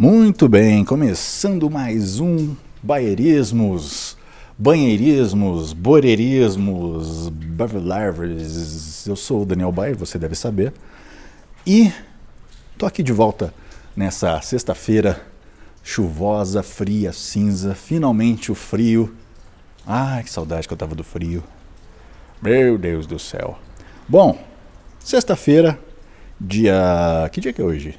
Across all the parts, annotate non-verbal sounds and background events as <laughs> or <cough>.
Muito bem, começando mais um Baierismos, Banheirismos, Boreirismos, Bavilarves. Eu sou o Daniel Bayer, você deve saber. E tô aqui de volta nessa sexta-feira chuvosa, fria, cinza. Finalmente o frio. Ai, que saudade que eu tava do frio. Meu Deus do céu. Bom, sexta-feira, dia. Que dia que é hoje?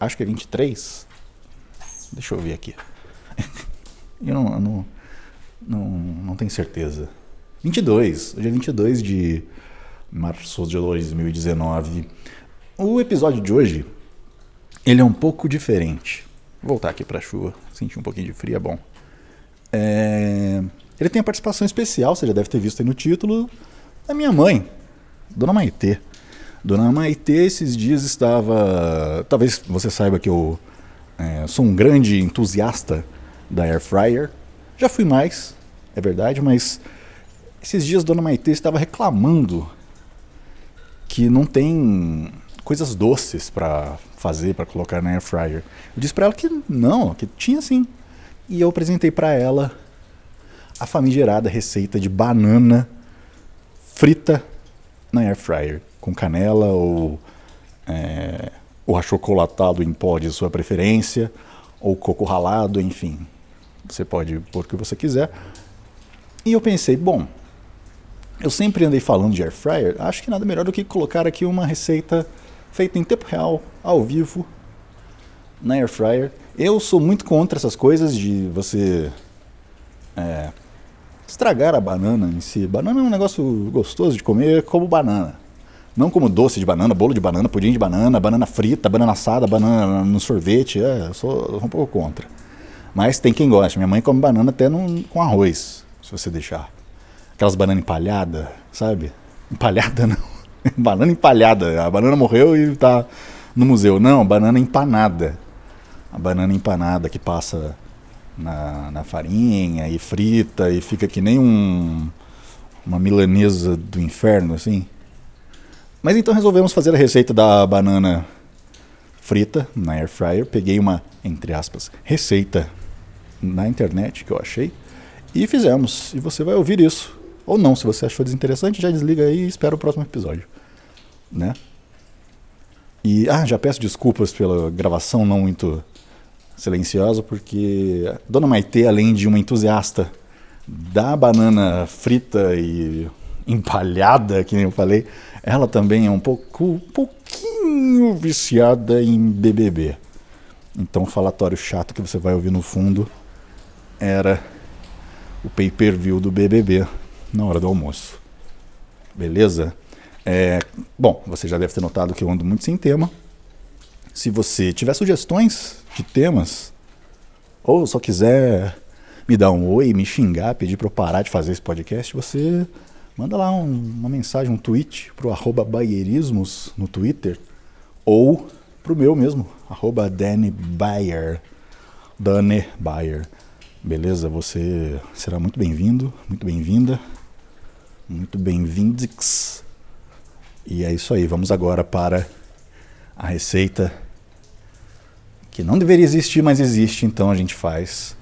Acho que é 23. Deixa eu ver aqui. <laughs> eu não, não, não, não tenho certeza. 22. Hoje é 22 de março de 2019. O episódio de hoje, ele é um pouco diferente. Vou voltar aqui para a chuva, sentir um pouquinho de frio é bom. É... Ele tem a participação especial, você já deve ter visto aí no título, da minha mãe, Dona Maitê. Dona Maitê esses dias estava. Talvez você saiba que eu é, sou um grande entusiasta da Air Fryer. Já fui mais, é verdade, mas esses dias Dona Maitê estava reclamando que não tem coisas doces para fazer, para colocar na Air Fryer. Eu disse para ela que não, que tinha sim. E eu apresentei para ela a famigerada receita de banana frita na air fryer, com canela ou, é, ou achocolatado em pó de sua preferência, ou coco ralado, enfim. Você pode pôr o que você quiser. E eu pensei, bom, eu sempre andei falando de air fryer, acho que nada melhor do que colocar aqui uma receita feita em tempo real, ao vivo, na air fryer. Eu sou muito contra essas coisas de você é, estragar a banana em si. Banana é um negócio gostoso de comer como banana. Não como doce de banana, bolo de banana, pudim de banana, banana frita, banana assada, banana no sorvete. É, eu sou, um pouco contra. Mas tem quem gosta. Minha mãe come banana até no, com arroz, se você deixar. Aquelas bananas empalhadas, sabe? Empalhada <laughs> não. banana empalhada. A banana morreu e está no museu. Não, banana empanada. A banana empanada que passa na, na farinha e frita e fica que nem um, uma milanesa do inferno, assim. Mas então resolvemos fazer a receita da banana frita na air fryer. Peguei uma, entre aspas, receita na internet que eu achei e fizemos. E você vai ouvir isso. Ou não, se você achou desinteressante, já desliga aí e espera o próximo episódio. Né? E, ah, já peço desculpas pela gravação não muito silenciosa, porque Dona Maitê, além de uma entusiasta da banana frita e empalhada, que nem eu falei, ela também é um pouco, um pouquinho viciada em BBB. Então, o falatório chato que você vai ouvir no fundo era o pay-per-view do BBB na hora do almoço. Beleza? É, bom, você já deve ter notado que eu ando muito sem tema. Se você tiver sugestões de temas, ou só quiser me dar um oi, me xingar, pedir para eu parar de fazer esse podcast, você manda lá um, uma mensagem, um tweet pro arroba baierismos no Twitter, ou pro meu mesmo, arroba Danny Bayer. Bayer. Beleza? Você será muito bem-vindo, muito bem-vinda, muito bem-vindix. E é isso aí, vamos agora para a receita que não deveria existir, mas existe, então a gente faz.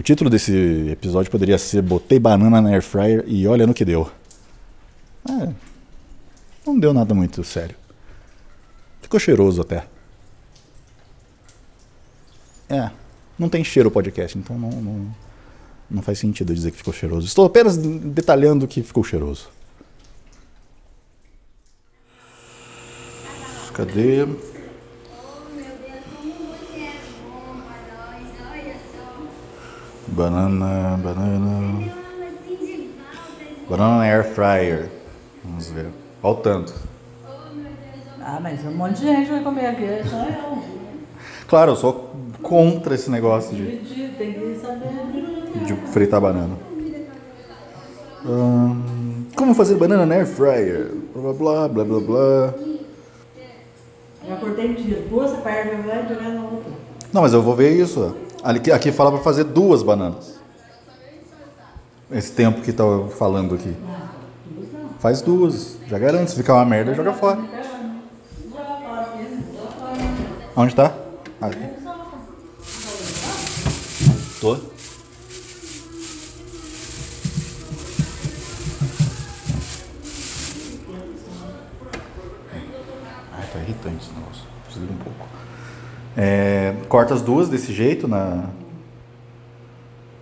O título desse episódio poderia ser Botei banana na air fryer e olha no que deu. É, não deu nada muito sério. Ficou cheiroso até. É, não tem cheiro o podcast, então não, não, não faz sentido dizer que ficou cheiroso. Estou apenas detalhando que ficou cheiroso. Cadê? Banana, banana. Banana air fryer. Vamos ver. Olha o tanto. Ah, mas um monte de gente vai comer aqui, é só eu. Claro, eu sou contra esse negócio de, Tem que saber de fritar banana. Hum, como fazer banana na air fryer? Blá blá blá blá blá. Já cortei de duas pernas, vai jogar na outra. Não, mas eu vou ver isso. Ali, aqui fala para fazer duas bananas. Esse tempo que tá falando aqui. Faz duas. Já garante. Se ficar uma merda, joga fora. Onde tá? Ah, só- tô. Tá irritante esse negócio. Preciso de um pouco. É, corta as duas desse jeito na.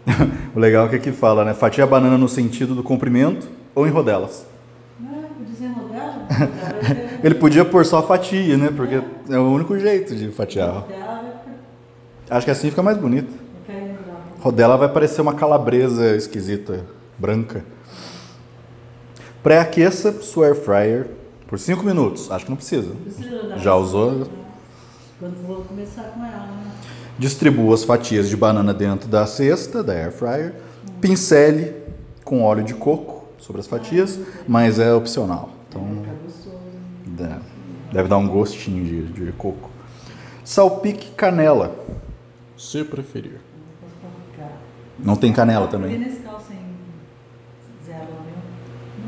<laughs> o legal é que aqui fala, né? Fatia a banana no sentido do comprimento ou em rodelas. Ah, ser- <laughs> Ele podia pôr só a fatia, né? Porque é o único jeito de fatiar. vai Acho que assim fica mais bonito. Rodela vai parecer uma calabresa esquisita, branca. Pré-aqueça sua air fryer por 5 minutos. Acho que não precisa. Já usou? Quando for começar com ela, né? Distribua as fatias de banana dentro da cesta, da air fryer. Pincele com óleo de coco sobre as fatias, mas é opcional. Então dá- deve dar um gostinho de, de coco. Salpique canela, se preferir. Não tem canela também. né?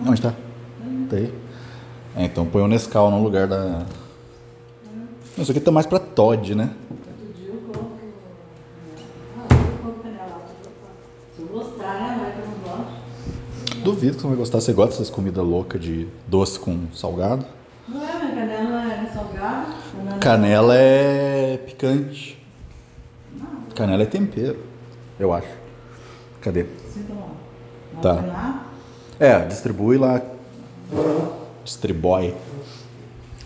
Onde tá? Tem. É, então põe o Nescau no lugar da. Isso aqui tá mais pra Todd, né? Não. Duvido que você vai gostar. Você gosta dessas comidas loucas de doce com salgado? Não é, mas canela é salgada. Canela Canela é picante. Canela é tempero, eu acho. Cadê? Sinta lá. Tá. É, distribui lá. Distribui.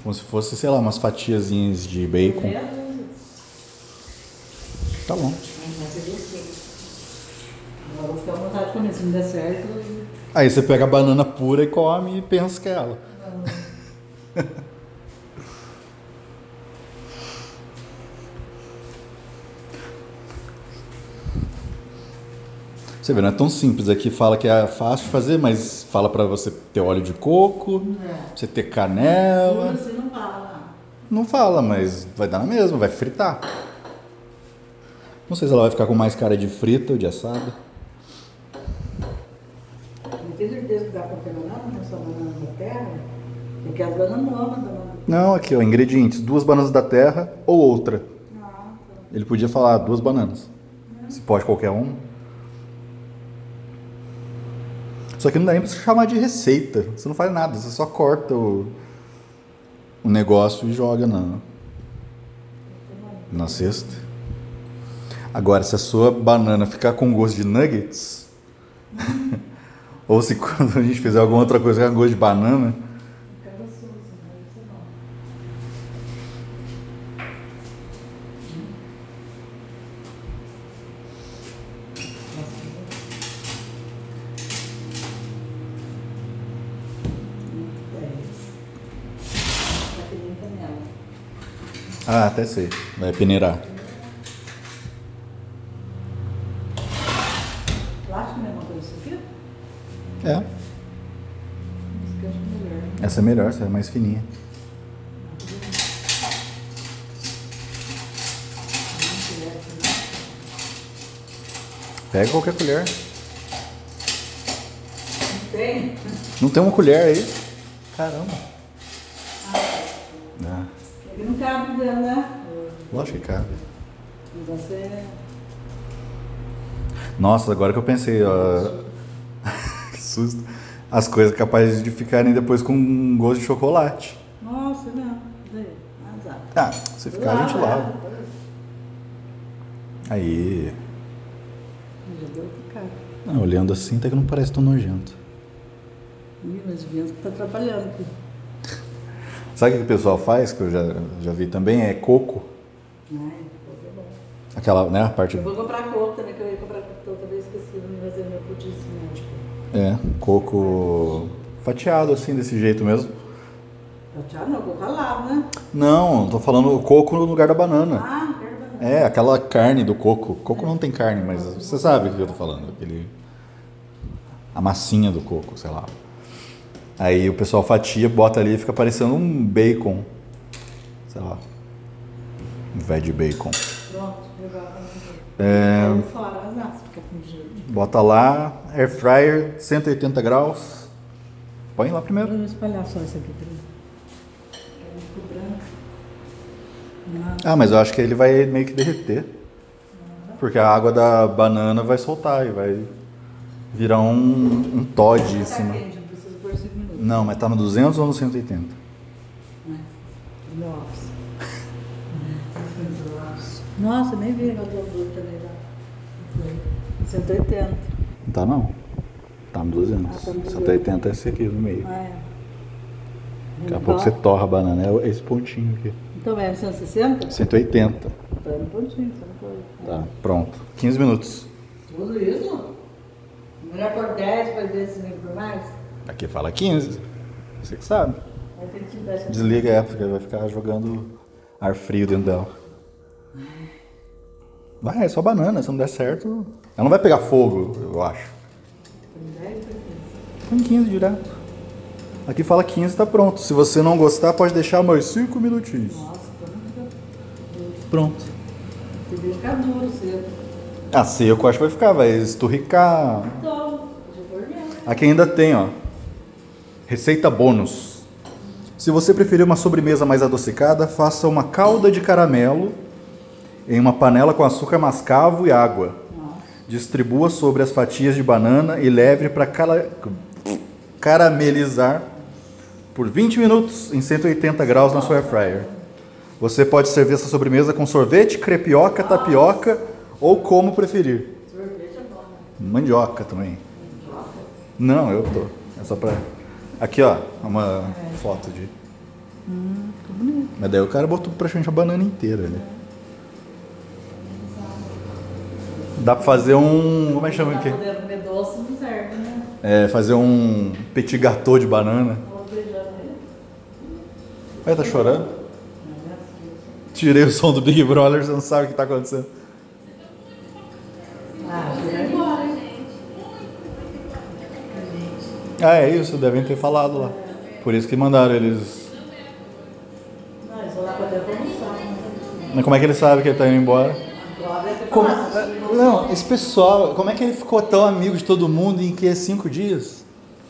Como se fosse, sei lá, umas fatiazinhas de bacon. Tá bom. Agora eu vou ficar à vontade comer. Se não der certo, Aí você pega a banana pura e come e pensa que é ela. <laughs> Você vê, não é tão simples aqui. Fala que é fácil de fazer, mas fala pra você ter óleo de coco, É. você ter canela. Você não fala lá. Não fala, mas vai dar na mesma, vai fritar. Não sei se ela vai ficar com mais cara de frita ou de assada. Eu tenho certeza que dá pra pegar nada, não só banana da terra. Porque as bananas banana. Não, aqui ó, ingredientes: duas bananas da terra ou outra. Ah, tá. Ele podia falar duas bananas. Se pode qualquer um. Só que não dá nem pra você chamar de receita. Você não faz nada, você só corta o, o negócio e joga na, na cesta. Agora, se a sua banana ficar com gosto de nuggets, <laughs> ou se quando a gente fizer alguma outra coisa com gosto de banana, Fica gostoso, né? Isso é bom. Tá que nem canela. Ah, até sei, vai peneirar. Plástico é a mesma coisa isso aqui? É, essa é melhor, essa é mais fininha. Pega qualquer colher. Não tem? Não tem uma colher aí? Caramba. Lógico que cabe. Então você. Nossa, agora que eu pensei, ó. que <laughs> susto. As coisas capazes de ficarem depois com um gosto de chocolate. Nossa, não. Azar. Ah, se ficar a gente lava. Aí. Já deu cara. Não, olhando assim até que não parece tão nojento. Ih, mas o vento tá atrapalhando aqui. Sabe o que o pessoal faz, que eu já, já vi também? É coco. Ai, é bom. Aquela, né, a parte... Eu vou comprar coco também, que eu ia comprar coco outra vez, esqueci, vai fazer meu pudim cinético. É, coco fatiado assim, desse jeito mesmo. Fatiado não, coco ralado, né? Não, tô falando coco no lugar da banana. Ah. É, aquela carne do coco. Coco não tem carne, mas você sabe o que eu tô falando. Aquele... A massinha do coco, sei lá. Aí o pessoal fatia, bota ali e fica parecendo um bacon. Sei lá. Um veg bacon. Pronto, legal. É, jeito. bota lá, air fryer, 180 graus. Põe lá primeiro. Vou espalhar só isso aqui ficar branco. Ah, mas eu acho que ele vai meio que derreter. Porque a água da banana vai soltar e vai virar um, um Todd em Tá cima. quente, não precisa pôr 5 minutos. Não, mas tá no 200 ou no 180? Nossa. Nossa, nem vi a gordura também lá. 180. Não tá não. Tá no 200. Ah, tá no 200. 180 é esse aqui no meio. Ah, é. Daqui a pouco você torra a banana, é esse pontinho aqui. Então é 160? 180. Tá no pontinho, tá no pontinho. Tá, pronto. 15 minutos. Tudo isso? Melhor por 10 para ver se vem por mais? Aqui fala 15. Você que sabe. Que. Desliga é, porque vai ficar jogando ar frio dentro dela. Vai, é só banana, se não der certo. Ela não vai pegar fogo, eu acho. Por 10 para 15. Põe 15 direto. Aqui fala 15, tá pronto. Se você não gostar, pode deixar mais 5 minutinhos. Nossa. Pronto. Que ficar duro cedo. Ah, seco acho que vai ficar, vai esturricar. Então, eu. Aqui ainda tem, ó. Receita bônus. Se você preferir uma sobremesa mais adocicada, faça uma calda de caramelo em uma panela com açúcar mascavo e água. Distribua sobre as fatias de banana e leve para caramelizar por 20 minutos em 180 graus na sua air fryer. Você pode servir essa sobremesa com sorvete, crepioca, tapioca ou como preferir. Sorvete é bom, né? Mandioca também. Não, eu tô. É só pra. Aqui, ó, uma foto de. Hum, que bonito. Mas daí o cara botou praticamente a banana inteira ali. Dá pra fazer um. Como é que chama Pra aqui? poder comer doce não serve, né? É, fazer um petit gâteau de banana. Vai, tá chorando? É. Tirei o som do Big Brother, você não sabe o que tá acontecendo. Ah, hein? Ah, é isso, devem ter falado lá. Por isso que mandaram eles. Né? Mas como é que ele sabe que ele tá indo embora? Como- Não, esse pessoal, como é que ele ficou tão amigo de todo mundo em que cinco dias?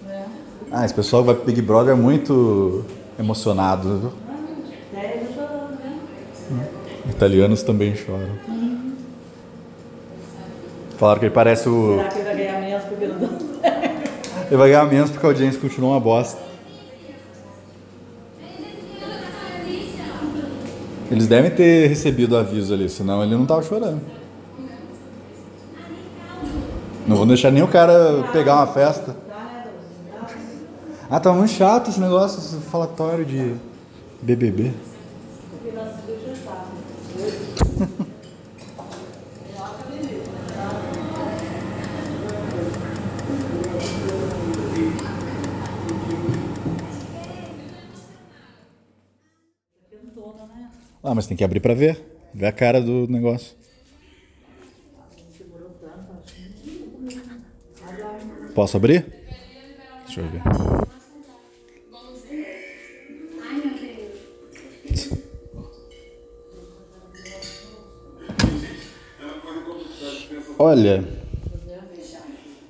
né? Ah, esse pessoal que vai pro Big Brother é muito emocionado. ele chorando, né? Italianos também choram. Falaram que ele parece o. Será que ele vai ganhar menos porque não? <laughs> Ele vai ganhar menos porque a audiência continua uma bosta. Eles devem ter recebido aviso ali, senão ele não tava chorando. Não vou deixar nem o cara pegar uma festa. Ah, tá muito chato esse negócio, esse falatório de BBB. Quentona, né? Ah, mas tem que abrir pra ver. Ver a cara do negócio. Segurou tanto, acho que. Vai lá. Posso abrir? Deixa eu ver. Olha,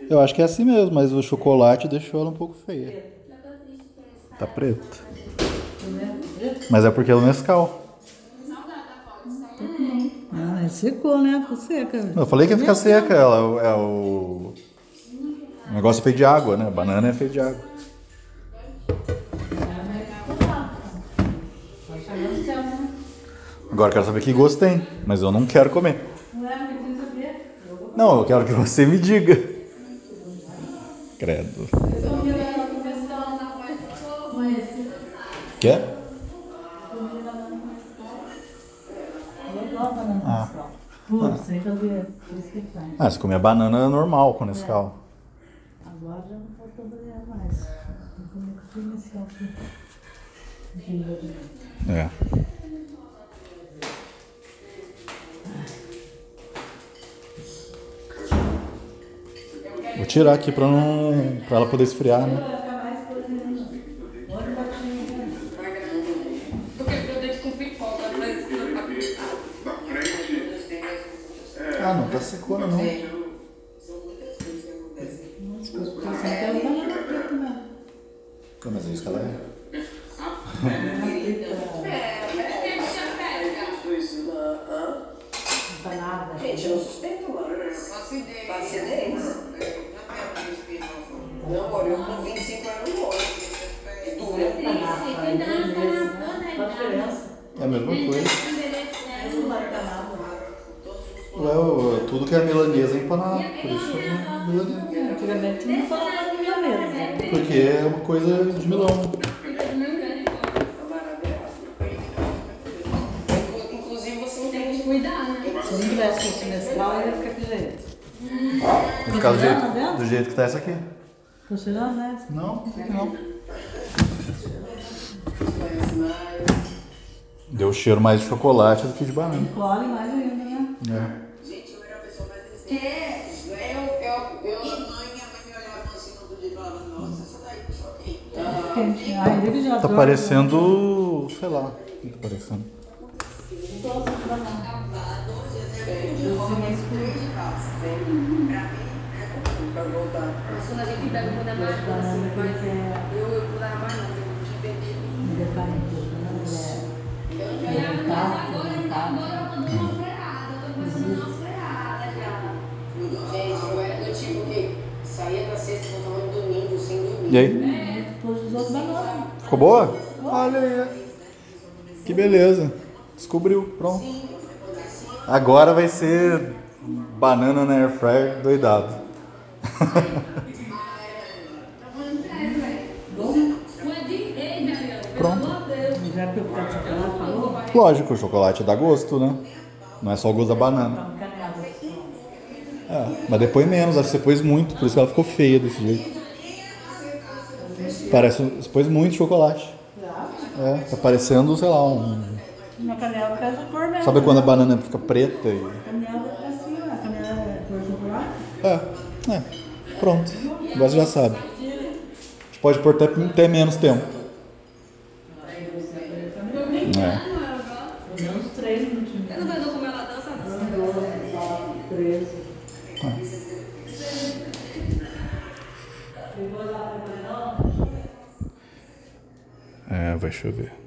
eu acho que é assim mesmo, mas o chocolate deixou ela um pouco feia. Tá preto. Mas é porque é o Nescau. Ah, mas secou, né? Ficou seca. Eu falei que ia ficar seca, ela é o. O negócio é feito de água, né? Banana é feito de água. Agora eu quero saber que gosto tem, mas eu não quero comer. Não é. Eu vou Não, eu quero que você me diga. Credo. Quer? Ah. Que faz. Ah, você come a banana normal com Nescau. Agora já não faltou fazer mais. Vou comer com o inicial aqui. É. Vou tirar aqui pra não. pra ela poder esfriar, né? Vai ficar mais coisa ainda. Olha o patinho. Porque eu deixo com pipoca, mas Ah, não tá secona não. Come si dice lei? Banada. Gente, eu não suspeito não. Não, eu com 25 anos não olho. É dura. Qual a diferença? É a mesma coisa. Tudo que é milanesa é empanado, por isso é milanesa. Não milanesa. Porque é uma coisa de Milão. Inclu- Inclusive, você não tem Cuidar, né? Se não tivesse esse mestral, ia ficar de jeito. Vai ficar do jeito, do jeito que tá essa aqui. Funcionando, né? Não, aqui não. Deu cheiro mais de chocolate do que de banana. Colhe mais ainda, né? É. É, eu, eu, eu, Tá parecendo. sei lá. O que tá parecendo? pra voltar. Mas quando a gente pega o da banana, assim, mas eu, eu banana, eu tá, não tá. Gente, E aí? Ficou boa? Olha aí. Que beleza. Descobriu. Pronto. Agora vai ser banana na air fryer doidado. <laughs> Pronto. Lógico, o chocolate dá gosto, né? Não é só o gosto da banana. É, mas depois menos, acho que você pôs muito, por isso que ela ficou feia desse jeito. Parece, pôs muito chocolate. É, tá parecendo, sei lá, um. Minha canela fica essa cor mesmo. Sabe quando a banana fica preta e. A canela fica assim, ó. A canela é cor de chocolate. É, é. Pronto. Agora você já sabe. A gente pode pôr até, até menos tempo. É. Pelo menos três minutinhos. Eu não vai como ela dança, não. Doze, nove, treze. É, vai chover.